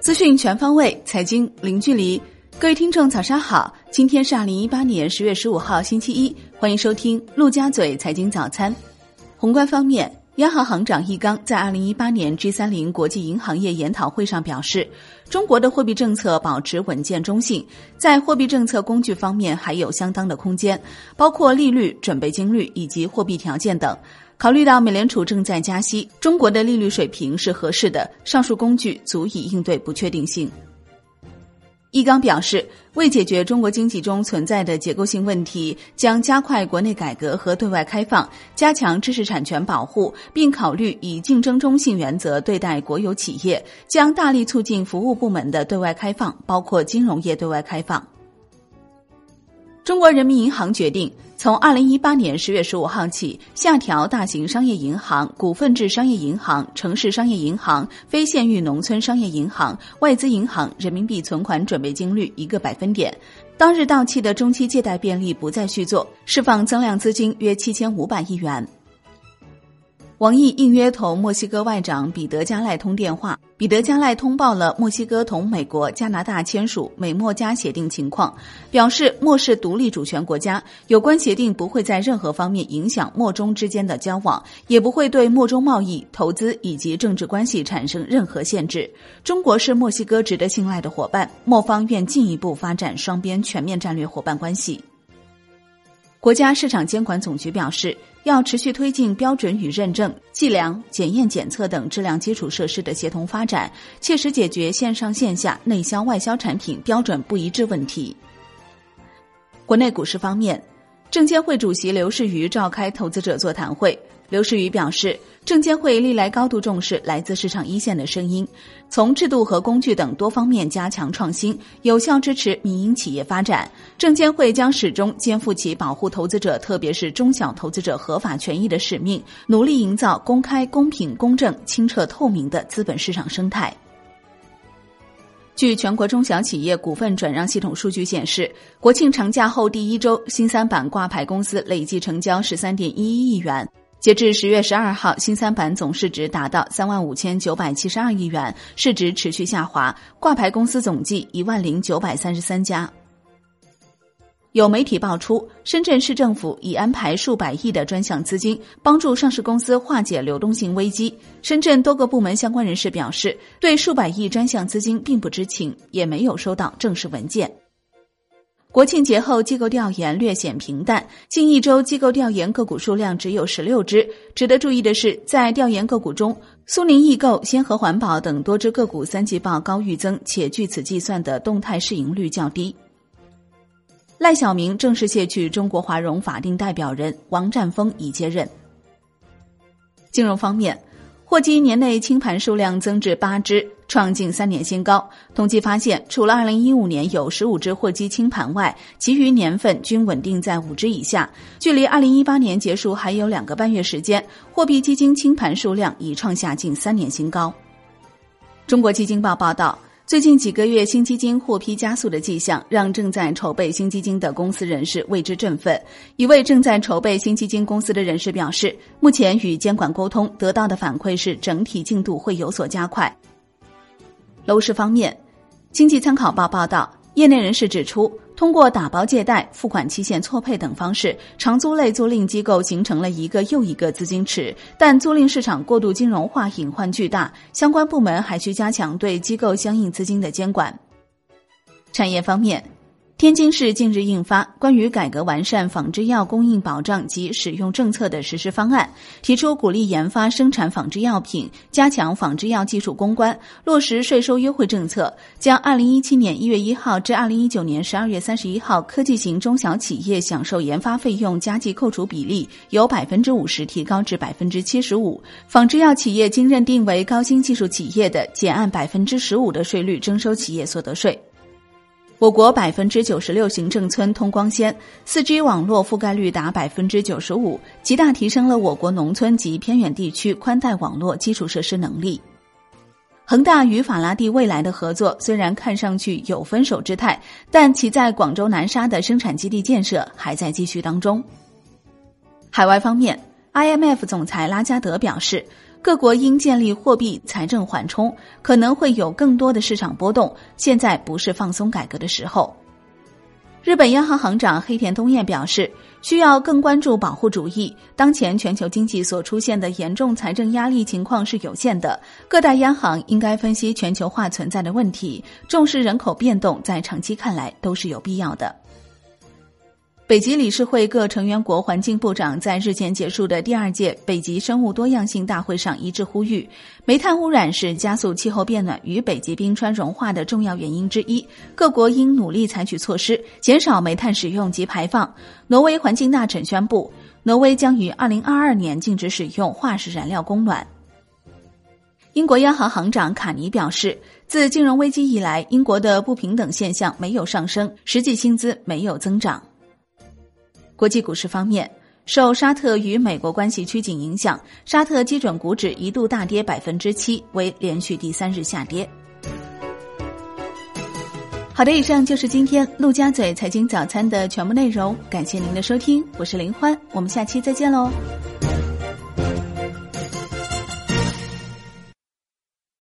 资讯全方位，财经零距离。各位听众，早上好！今天是二零一八年十月十五号，星期一，欢迎收听陆家嘴财经早餐。宏观方面，央行行长易纲在二零一八年 G 三零国际银行业研讨会上表示，中国的货币政策保持稳健中性，在货币政策工具方面还有相当的空间，包括利率、准备金率以及货币条件等。考虑到美联储正在加息，中国的利率水平是合适的，上述工具足以应对不确定性。易纲表示，为解决中国经济中存在的结构性问题，将加快国内改革和对外开放，加强知识产权保护，并考虑以竞争中性原则对待国有企业，将大力促进服务部门的对外开放，包括金融业对外开放。中国人民银行决定，从二零一八年十月十五号起，下调大型商业银行、股份制商业银行、城市商业银行、非县域农村商业银行、外资银行人民币存款准备金率一个百分点。当日到期的中期借贷便利不再续作，释放增量资金约七千五百亿元。王毅应约同墨西哥外长彼得加赖通电话，彼得加赖通报了墨西哥同美国、加拿大签署美墨加协定情况，表示墨是独立主权国家，有关协定不会在任何方面影响墨中之间的交往，也不会对墨中贸易、投资以及政治关系产生任何限制。中国是墨西哥值得信赖的伙伴，墨方愿进一步发展双边全面战略伙伴关系。国家市场监管总局表示。要持续推进标准与认证、计量、检验、检测等质量基础设施的协同发展，切实解决线上线下、内销外销产品标准不一致问题。国内股市方面，证监会主席刘士余召开投资者座谈会。刘士余表示，证监会历来高度重视来自市场一线的声音，从制度和工具等多方面加强创新，有效支持民营企业发展。证监会将始终肩负起保护投资者，特别是中小投资者合法权益的使命，努力营造公开、公平、公正、清澈透明的资本市场生态。据全国中小企业股份转让系统数据显示，国庆长假后第一周，新三板挂牌公司累计成交十三点一一亿元。截至十月十二号，新三板总市值达到三万五千九百七十二亿元，市值持续下滑，挂牌公司总计一万零九百三十三家。有媒体爆出，深圳市政府已安排数百亿的专项资金，帮助上市公司化解流动性危机。深圳多个部门相关人士表示，对数百亿专项资金并不知情，也没有收到正式文件。国庆节后，机构调研略显平淡。近一周，机构调研个股数量只有十六只。值得注意的是，在调研个股中，苏宁易购、先河环保等多只个股三季报高预增，且据此计算的动态市盈率较低。赖小明正式卸去中国华融法定代表人，王占峰已接任。金融方面。货基年内清盘数量增至八只，创近三年新高。统计发现，除了二零一五年有十五只货基清盘外，其余年份均稳定在五只以下。距离二零一八年结束还有两个半月时间，货币基金清盘数量已创下近三年新高。中国基金报报道。最近几个月，新基金获批加速的迹象，让正在筹备新基金的公司人士为之振奋。一位正在筹备新基金公司的人士表示，目前与监管沟通，得到的反馈是整体进度会有所加快。楼市方面，经济参考报报道。业内人士指出，通过打包借贷、付款期限错配等方式，长租类租赁机构形成了一个又一个资金池，但租赁市场过度金融化隐患巨大，相关部门还需加强对机构相应资金的监管。产业方面。天津市近日印发《关于改革完善仿制药供应保障及使用政策的实施方案》，提出鼓励研发生产仿制药品，加强仿制药技术攻关，落实税收优惠政策，将二零一七年一月一号至二零一九年十二月三十一号科技型中小企业享受研发费用加计扣除比例由百分之五十提高至百分之七十五，仿制药企业经认定为高新技术企业的，减按百分之十五的税率征收企业所得税。我国百分之九十六行政村通光纤，四 G 网络覆盖率达百分之九十五，极大提升了我国农村及偏远地区宽带网络基础设施能力。恒大与法拉第未来的合作虽然看上去有分手之态，但其在广州南沙的生产基地建设还在继续当中。海外方面。IMF 总裁拉加德表示，各国应建立货币财政缓冲，可能会有更多的市场波动，现在不是放松改革的时候。日本央行行长黑田东彦表示，需要更关注保护主义。当前全球经济所出现的严重财政压力情况是有限的，各大央行应该分析全球化存在的问题，重视人口变动，在长期看来都是有必要的。北极理事会各成员国环境部长在日前结束的第二届北极生物多样性大会上一致呼吁，煤炭污染是加速气候变暖与北极冰川融化的重要原因之一。各国应努力采取措施，减少煤炭使用及排放。挪威环境大臣宣布，挪威将于二零二二年禁止使用化石燃料供暖。英国央行行长卡尼表示，自金融危机以来，英国的不平等现象没有上升，实际薪资没有增长。国际股市方面，受沙特与美国关系趋紧影响，沙特基准股指一度大跌百分之七，为连续第三日下跌。好的，以上就是今天陆家嘴财经早餐的全部内容，感谢您的收听，我是林欢，我们下期再见喽。